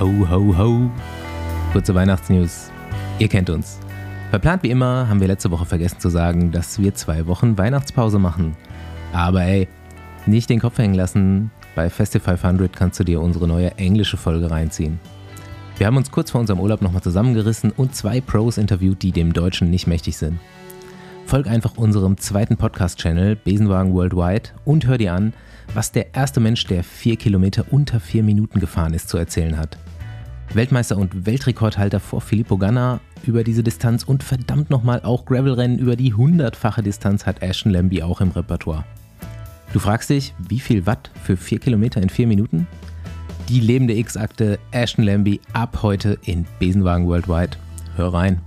Ho, ho, ho. Kurze Weihnachtsnews. Ihr kennt uns. Verplant wie immer haben wir letzte Woche vergessen zu sagen, dass wir zwei Wochen Weihnachtspause machen. Aber ey, nicht den Kopf hängen lassen. Bei Festival 500 kannst du dir unsere neue englische Folge reinziehen. Wir haben uns kurz vor unserem Urlaub nochmal zusammengerissen und zwei Pros interviewt, die dem Deutschen nicht mächtig sind. Folg einfach unserem zweiten Podcast-Channel Besenwagen Worldwide und hör dir an, was der erste Mensch, der vier Kilometer unter vier Minuten gefahren ist, zu erzählen hat. Weltmeister und Weltrekordhalter vor Filippo Ganna über diese Distanz und verdammt nochmal auch Gravelrennen über die hundertfache Distanz hat Ashton Lambie auch im Repertoire. Du fragst dich, wie viel Watt für vier Kilometer in vier Minuten? Die lebende X-Akte Ashton Lambie ab heute in Besenwagen Worldwide. Hör rein.